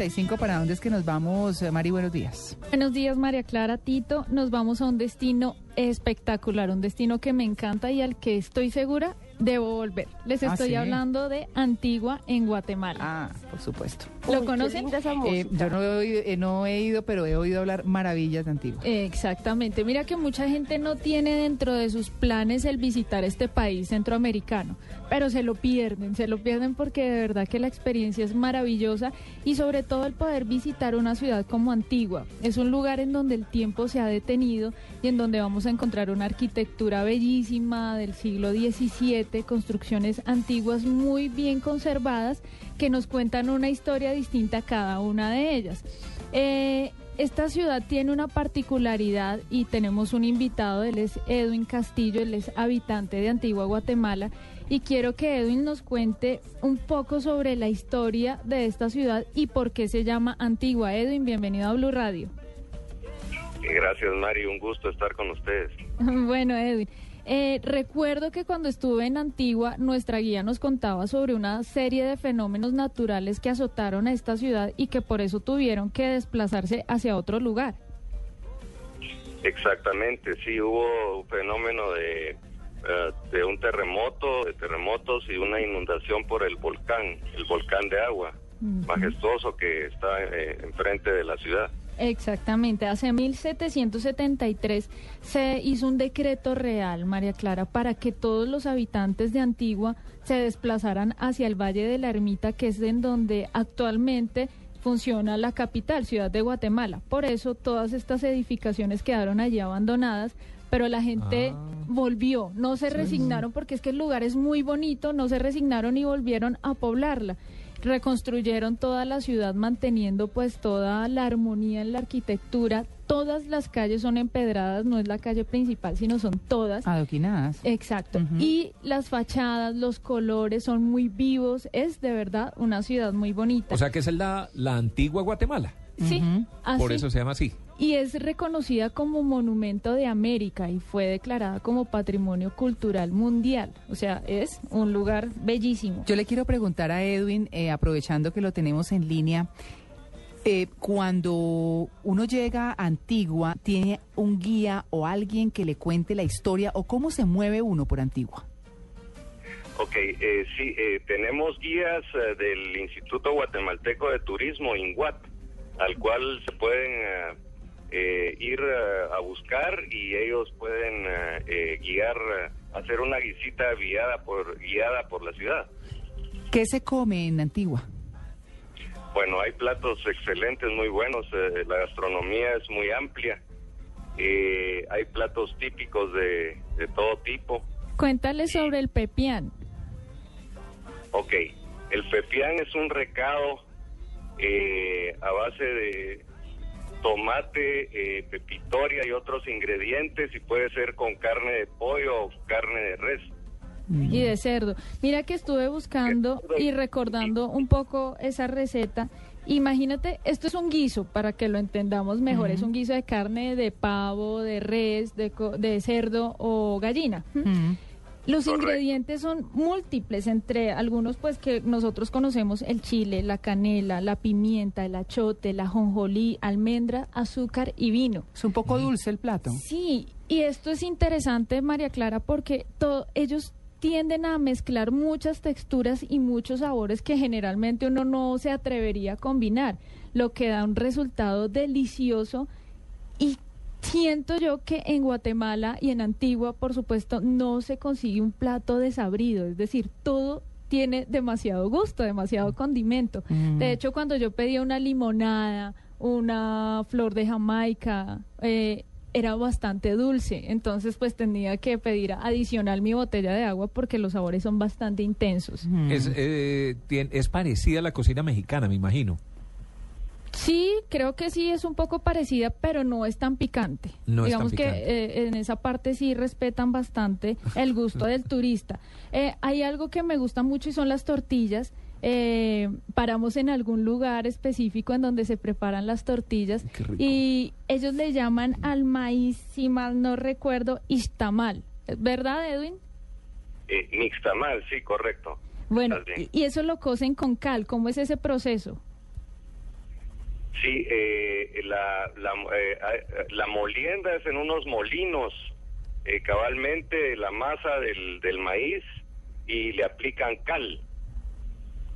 9 y 35, ¿para dónde es que nos vamos, eh, Mari? Buenos días. Buenos días, María Clara Tito. Nos vamos a un destino espectacular, un destino que me encanta y al que estoy segura debo volver. Les Ah, estoy ¿sí? hablando de Antigua en Guatemala. Ah, por supuesto. ¿Lo Uy, qué conocen? linda esa Eh, yo no he, oído, eh, no he ido, pero he oído hablar maravillas de Antigua. Exactamente. Mira que mucha gente no tiene dentro de sus planes el visitar este país centroamericano, pero se lo pierden, se lo pierden porque de verdad que la experiencia es maravillosa y sobre todo el poder visitar una ciudad como Antigua. Es un lugar en donde el tiempo se ha detenido y en donde vamos a encontrar una arquitectura bellísima del siglo XVII, construcciones antiguas muy bien conservadas que nos cuentan una historia distinta a cada una de ellas. Eh, esta ciudad tiene una particularidad y tenemos un invitado, él es Edwin Castillo, él es habitante de Antigua Guatemala y quiero que Edwin nos cuente un poco sobre la historia de esta ciudad y por qué se llama Antigua. Edwin, bienvenido a Blue Radio. Gracias, Mari. Un gusto estar con ustedes. Bueno, Edwin, eh, recuerdo que cuando estuve en Antigua, nuestra guía nos contaba sobre una serie de fenómenos naturales que azotaron a esta ciudad y que por eso tuvieron que desplazarse hacia otro lugar. Exactamente, sí, hubo un fenómeno de, eh, de un terremoto, de terremotos y una inundación por el volcán, el volcán de agua, majestuoso que está eh, enfrente de la ciudad. Exactamente, hace 1773 se hizo un decreto real, María Clara, para que todos los habitantes de Antigua se desplazaran hacia el Valle de la Ermita, que es en donde actualmente funciona la capital, Ciudad de Guatemala. Por eso todas estas edificaciones quedaron allí abandonadas, pero la gente volvió, no se resignaron porque es que el lugar es muy bonito, no se resignaron y volvieron a poblarla reconstruyeron toda la ciudad manteniendo pues toda la armonía en la arquitectura. Todas las calles son empedradas, no es la calle principal, sino son todas. Adoquinadas. Exacto. Y las fachadas, los colores son muy vivos. Es de verdad una ciudad muy bonita. O sea que esa es la, la antigua Guatemala. Sí, Ujú. Por así. eso se llama así. Y es reconocida como Monumento de América y fue declarada como Patrimonio Cultural Mundial. O sea, es un lugar bellísimo. Yo le quiero preguntar a Edwin, eh, aprovechando que lo tenemos en línea, eh, cuando uno llega a Antigua, ¿tiene un guía o alguien que le cuente la historia o cómo se mueve uno por Antigua? Ok, eh, sí, eh, tenemos guías eh, del Instituto Guatemalteco de Turismo, INGUAT, al cual se pueden eh, eh, ir eh, a buscar y ellos pueden eh, eh, guiar, hacer una visita guiada por, guiada por la ciudad. ¿Qué se come en Antigua? Bueno, hay platos excelentes, muy buenos, eh, la gastronomía es muy amplia, eh, hay platos típicos de, de todo tipo. Cuéntale sobre el pepián. Ok, el pepián es un recado eh, a base de tomate, eh, pepitoria y otros ingredientes y puede ser con carne de pollo o carne de res. y de cerdo. Mira que estuve buscando y recordando un poco esa receta. Imagínate, esto es un guiso, para que lo entendamos mejor. Es un guiso de carne de pavo, de res, de, co- de cerdo o gallina. Los Correcto. ingredientes son múltiples, entre algunos pues que nosotros conocemos el chile, la canela, la pimienta, el achote, la jonjolí, almendra, azúcar y vino. Es un poco dulce el plato. Sí, y esto es interesante, María Clara, porque to- ellos tienden a mezclar muchas texturas y muchos sabores que generalmente uno no se atrevería a combinar, lo que da un resultado delicioso y siento yo que en Guatemala y en Antigua, por supuesto, no se consigue un plato desabrido, es decir, todo tiene demasiado gusto, demasiado condimento. Mm. De hecho, cuando yo pedía una limonada, una flor de Jamaica, eh, era bastante dulce, entonces pues tenía que pedir adicional mi botella de agua porque los sabores son bastante intensos. Mm. Es, eh, es parecida a la cocina mexicana, me imagino. Sí, creo que sí es un poco parecida, pero no es tan picante. No es tan Digamos que picante. eh, en esa parte sí respetan bastante el gusto del turista. Eh, hay algo que me gusta mucho y son las tortillas. Eh, paramos en algún lugar específico en donde se preparan las tortillas y ellos le llaman al maíz, si mal no recuerdo, istamal. ¿Verdad, Edwin? Eh, mixtamal, sí, correcto. Bueno, y eso lo cocen con cal. ¿Cómo es ese proceso? Sí, eh, la, la, eh, la molienda es en unos molinos, eh, cabalmente la masa del, del maíz y le aplican cal.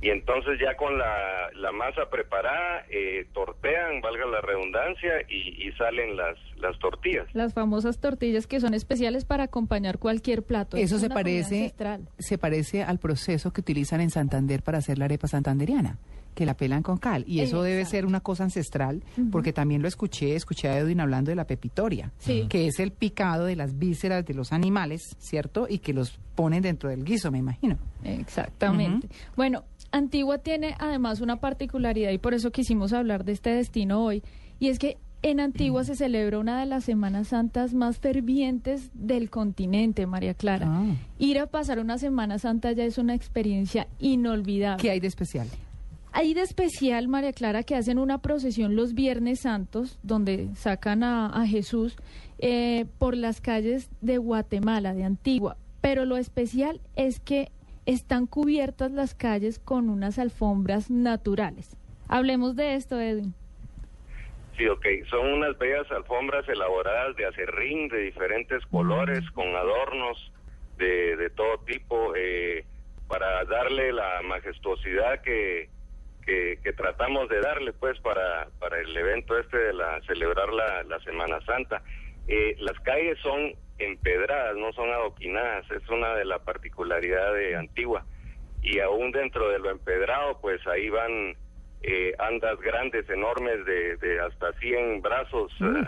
Y entonces ya con la, la masa preparada, eh, tortean, valga la redundancia, y, y salen las, las tortillas. Las famosas tortillas que son especiales para acompañar cualquier plato. Eso Es se parece, se parece al proceso que utilizan en Santander para hacer la arepa santanderiana, que la pelan con cal. Y eso debe ser una cosa ancestral, porque también lo escuché, escuché a Edwin hablando de la pepitoria, Sí. que es el picado de las vísceras de los animales, ¿cierto? Y que los ponen dentro del guiso, me imagino. Exactamente. Bueno, Antigua tiene además una particularidad y por eso quisimos hablar de este destino hoy, y es que en Antigua se celebra una de las Semanas Santas más fervientes del continente, María Clara. Ah. Ir a pasar una Semana Santa ya es una experiencia inolvidable. ¿Qué hay de especial? Hay de especial, María Clara, que hacen una procesión los Viernes Santos, donde sacan a, a Jesús eh, por las calles de Guatemala, de Antigua. Pero lo especial es que están cubiertas las calles con unas alfombras naturales. Hablemos de esto, Edwin. Sí, ok. Son unas bellas alfombras elaboradas de acerrín de diferentes colores, con adornos de, de todo tipo, eh, para darle la majestuosidad que, que, que tratamos de darle, pues, para, para el evento este de la celebrar la, la Semana Santa. Eh, las calles son empedradas, no son adoquinadas, es una de las particularidades de Antigua. Y aún dentro de lo empedrado, pues ahí van eh, andas grandes, enormes, de, de hasta 100 brazos, eh,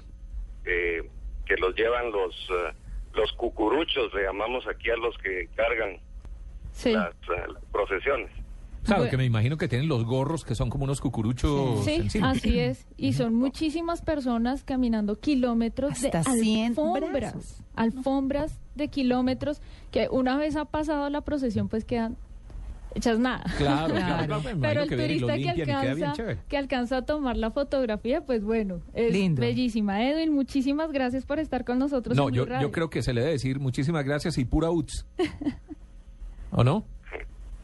eh, que los llevan los, eh, los cucuruchos, le llamamos aquí a los que cargan Sí. las, las procesiones. Claro, Bueno. que me imagino que tienen los gorros que son como unos cucuruchos Sí, encima. así es. Y son muchísimas personas caminando kilómetros Hasta de 100 alfombras. brazos. Alfombras de kilómetros que una vez ha pasado la procesión pues quedan hechas nada. Claro, claro, Pero el que turista que alcanza, que alcanza a tomar la fotografía, pues bueno, es Lindo. bellísima. Edwin, muchísimas gracias por estar con nosotros. No, en yo, yo creo que se le debe decir muchísimas gracias y pura UTS. ¿O no?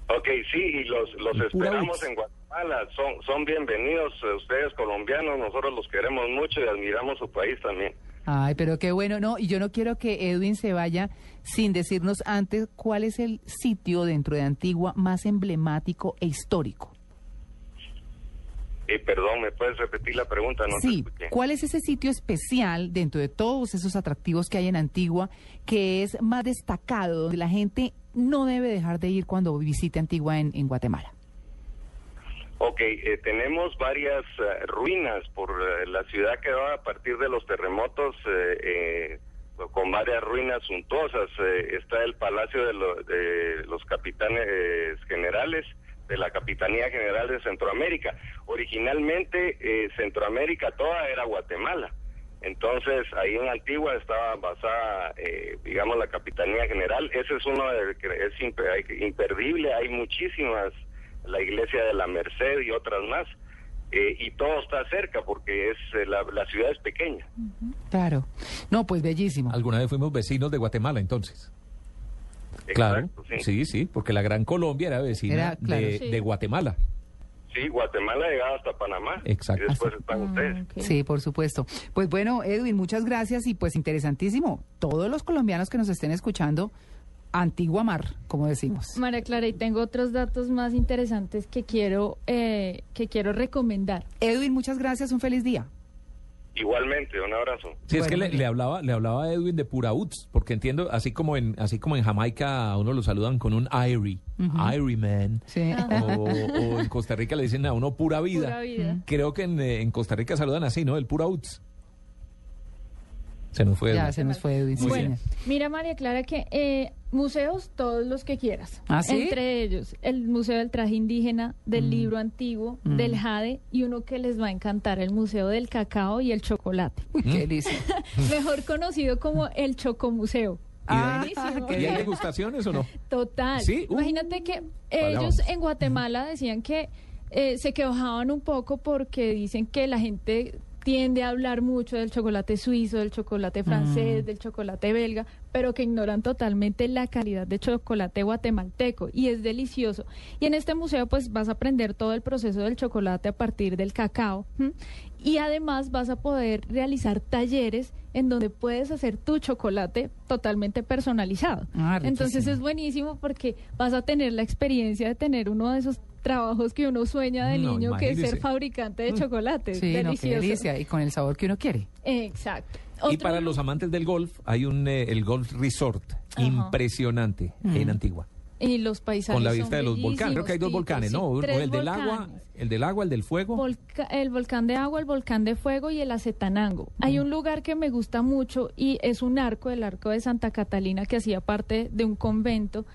Ok, sí, y los, los Y esperamos en Guatemala, son, son bienvenidos eh, ustedes colombianos, nosotros los queremos mucho y admiramos su país también. Ay, pero qué bueno, no, y yo no quiero que Edwin se vaya sin decirnos antes cuál es el sitio dentro de Antigua más emblemático e histórico. Y perdón, ¿me puedes repetir la pregunta? No sí. ¿cuál es ese sitio especial dentro de todos esos atractivos que hay en Antigua que es más destacado, donde la gente no debe dejar de ir cuando visite Antigua en, Guatemala? Ok, eh, tenemos varias eh, ruinas por eh, la ciudad quedó a partir de los terremotos eh, eh, con varias ruinas suntuosas. Está el Palacio de, lo- de los Capitanes Generales de la Capitanía General de Centroamérica. Originalmente Centroamérica toda era Guatemala. Entonces ahí en Antigua estaba basada, eh, digamos, la Capitanía General. Ese es uno de, que es imperdible. Hay muchísimas, la Iglesia de la Merced y otras más. Eh, y todo está cerca porque es eh, la, la ciudad es pequeña. Claro. No, pues bellísimo. Alguna vez fuimos vecinos de Guatemala, entonces. Claro, sí. sí, sí, porque la Gran Colombia era vecina Era, claro. de, Sí. de Guatemala. Sí, Guatemala llegaba hasta Panamá. Exacto. Y después Hasta- están Ah, ustedes. Sí, por supuesto. Pues bueno, Edwin, muchas gracias y pues interesantísimo. Todos los colombianos que nos estén escuchando, Antigua Mar, como decimos. María Clara, y tengo otros datos más interesantes que quiero, eh, que quiero recomendar. Edwin, muchas gracias, un feliz día. Igualmente, un abrazo. Sí, es Bueno, que le, hablaba, le hablaba a Edwin de pura UTS, porque entiendo, así como en, así como en Jamaica a uno lo saludan con un Irie, Irie man, Sí. o, o en Costa Rica le dicen a uno pura vida. Pura vida. Creo que en, eh, en Costa Rica saludan así, ¿no? El pura UTS. Se nos fue. Ya Edwin. se nos fue Edwin. Bueno, mira María Clara que eh, museos todos los que quieras. ¿Ah, sí? Entre ellos el Museo del Traje Indígena, del Libro Antiguo, Mm. del Jade y uno que les va a encantar, el Museo del Cacao y el Chocolate. Uy, qué delicia. Mejor conocido como el Chocomuseo. Ah, Buenísimo. qué ¿Y hay degustaciones o no? Total. ¿Sí? Uh. Imagínate que ellos en Guatemala decían que eh, se quejaban un poco porque dicen que la gente tiende a hablar mucho del chocolate suizo, del chocolate francés, Mm. del chocolate belga, pero que ignoran totalmente la calidad de chocolate guatemalteco y es delicioso. Y en este museo pues vas a aprender todo el proceso del chocolate a partir del cacao ¿m? y además vas a poder realizar talleres en donde puedes hacer tu chocolate totalmente personalizado. Ah, Entonces es buenísimo porque vas a tener la experiencia de tener uno de esos trabajos que uno sueña de No, niño, que es ser imagínese. fabricante de Mm. chocolate. Sí, no, qué delicia. Y con el sabor que uno quiere. Exacto. Y para los amantes del golf, hay un eh, el Golf Resort Ajá. impresionante en Mm. Antigua. y los paisajes Con la son vista de los volcanes. Creo que hay dos volcanes, ¿no? sí, Uno, tres el del agua, el del agua, el del fuego. Volca- el volcán de agua, el volcán de fuego y el Acetanango. Hay un lugar que me gusta mucho y es un arco, el arco de Santa Catalina, que hacía parte de un convento.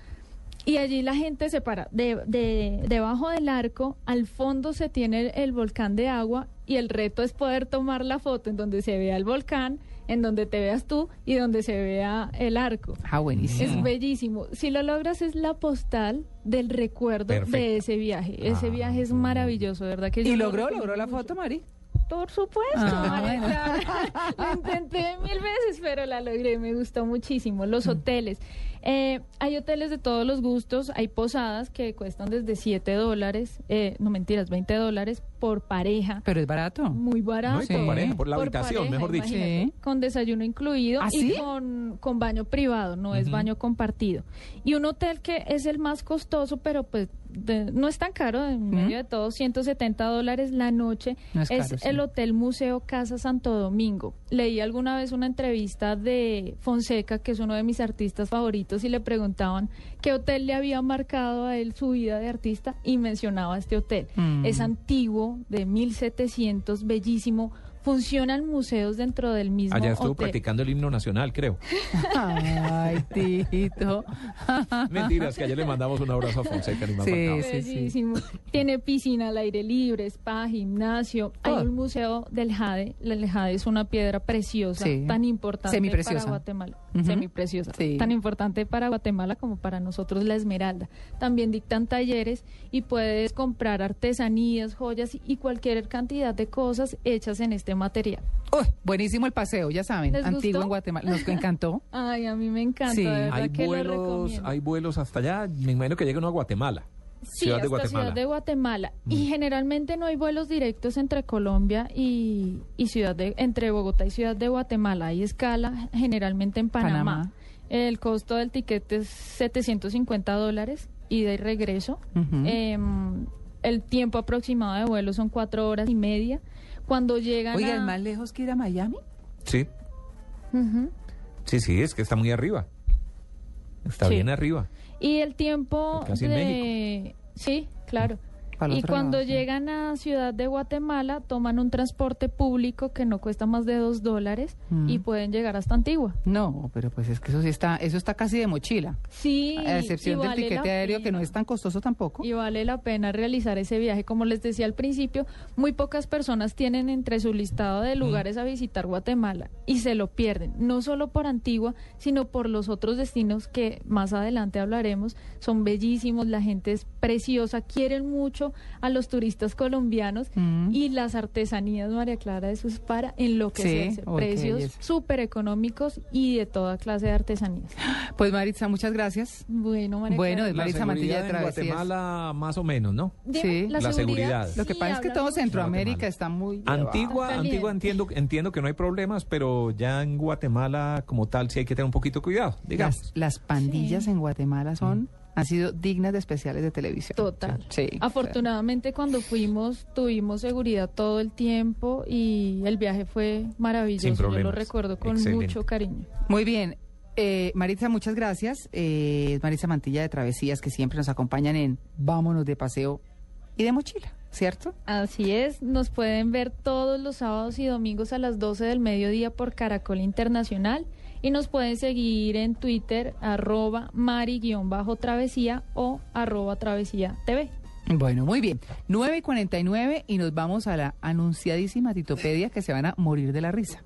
Y allí la gente se para. De, de- debajo del arco, al fondo se tiene el, el volcán de agua y el reto es poder tomar la foto en donde se vea el volcán, en donde te veas tú y donde se vea el arco. Ah, buenísimo. Es bellísimo. Si lo logras es la postal del recuerdo Perfecto. de ese viaje. Ese Ah, viaje es maravilloso, ¿verdad? Que ¿Y lo logró, logró la mucho. foto, Mari? Por supuesto, Ah, María bueno. Intenté mil veces, pero la logré. Me gustó muchísimo. Los hoteles. Eh, hay hoteles de todos los gustos. Hay posadas que cuestan desde 7 dólares, eh, no mentiras, 20 dólares por pareja. Pero es barato. Muy barato. No, y por Sí. pareja, por la Por habitación, pareja, mejor dicho. Sí. Con desayuno incluido ¿Ah, y sí? con, con baño privado, no es baño compartido. Y un hotel que es el más costoso, pero pues de- no es tan caro, en medio de todo, 170 dólares la noche. No es es caro, sí. el Hotel Museo Casa Santo Domingo. Leí alguna vez una entrevista de Fonseca, que es uno de mis artistas favoritos, y le preguntaban qué hotel le había marcado a él su vida de artista y mencionaba este hotel. Mm. Es antiguo, de 1700, bellísimo. Funcionan museos dentro del mismo Allá estuvo hotel. practicando el himno nacional, creo. Ay, Tito. Mentiras, que ayer le mandamos un abrazo a Fonseca. ni más Sí, sí, sí. Tiene piscina al aire libre, spa, gimnasio. Hay Todo. un museo del jade. El jade es una piedra preciosa, Sí. tan importante Semipreciosa. para Guatemala. Ujú. Semipreciosa. Sí. Tan importante para Guatemala como para nosotros la esmeralda. También dictan talleres y puedes comprar artesanías, joyas y cualquier cantidad de cosas hechas en este material. Uy, buenísimo el paseo, ya saben. ¿Les Antiguo gustó? en Guatemala. Nos encantó. Ay, a mí me encanta, Sí. de verdad Hay que vuelos, hay vuelos hasta allá. Me imagino que llega uno a Guatemala. Sí, Ciudad de hasta Guatemala. Ciudad de Guatemala. Y generalmente no hay vuelos directos entre Colombia y, y Ciudad de, entre Bogotá y Ciudad de Guatemala. Hay escala generalmente en Panamá. Panamá. El costo del tiquete es 750 dólares ida y regreso. Em, el tiempo aproximado de vuelo son cuatro horas y media. Cuando llegan Oiga, a... ¿es más lejos que ir a Miami? Sí, Ujú. sí, sí, es que está muy arriba. Está Sí. bien arriba. Y el tiempo Casi en de... Sí, claro. Y cuando lado, sí. llegan a Ciudad de Guatemala, toman un transporte público que no cuesta más de dos dólares Mm. y pueden llegar hasta Antigua. No, pero pues es que eso sí está, eso está casi de mochila. Sí, A excepción del vale tiquete la aéreo que no es tan costoso tampoco. Y vale la pena realizar ese viaje. Como les decía al principio, muy pocas personas tienen entre su listado Mm. de lugares a visitar Guatemala y se lo pierden. No solo por Antigua, sino por los otros destinos que más adelante hablaremos. Son bellísimos, la gente es preciosa, quieren mucho a los turistas colombianos Mm. y las artesanías, María Clara, eso es para enloquecerse. Sí, qué Precios súper económicos y de toda clase de artesanías. Pues Maritza, muchas gracias. Bueno, María Bueno, es Maritza Mantilla de en Travesías. Guatemala, más o menos, ¿no? Sí. La seguridad. Lo que sí, pasa es que todo. Centroamérica está muy... Antigua, Está Antigua entiendo, entiendo que no hay problemas, pero ya en Guatemala como tal sí hay que tener un poquito de cuidado, digamos. Las, las pandillas Sí. en Guatemala son, han sido dignas de especiales de televisión. Total. Sí. Afortunadamente cuando fuimos tuvimos seguridad todo el tiempo y el viaje fue maravilloso. Sin Yo lo recuerdo con Excelente. mucho cariño. Muy bien. Eh, Maritza, muchas gracias. Eh, Maritza Mantilla de Travesías, que siempre nos acompañan en Vámonos de Paseo y de Mochila, ¿cierto? Así es, nos pueden ver todos los sábados y domingos a las 12 del mediodía por Caracol Internacional y nos pueden seguir en Twitter arroba mari-travesía o arroba travesía TV. Bueno, muy bien. 9 y 49 y nos vamos a la anunciadísima Titopedia que se van a morir de la risa.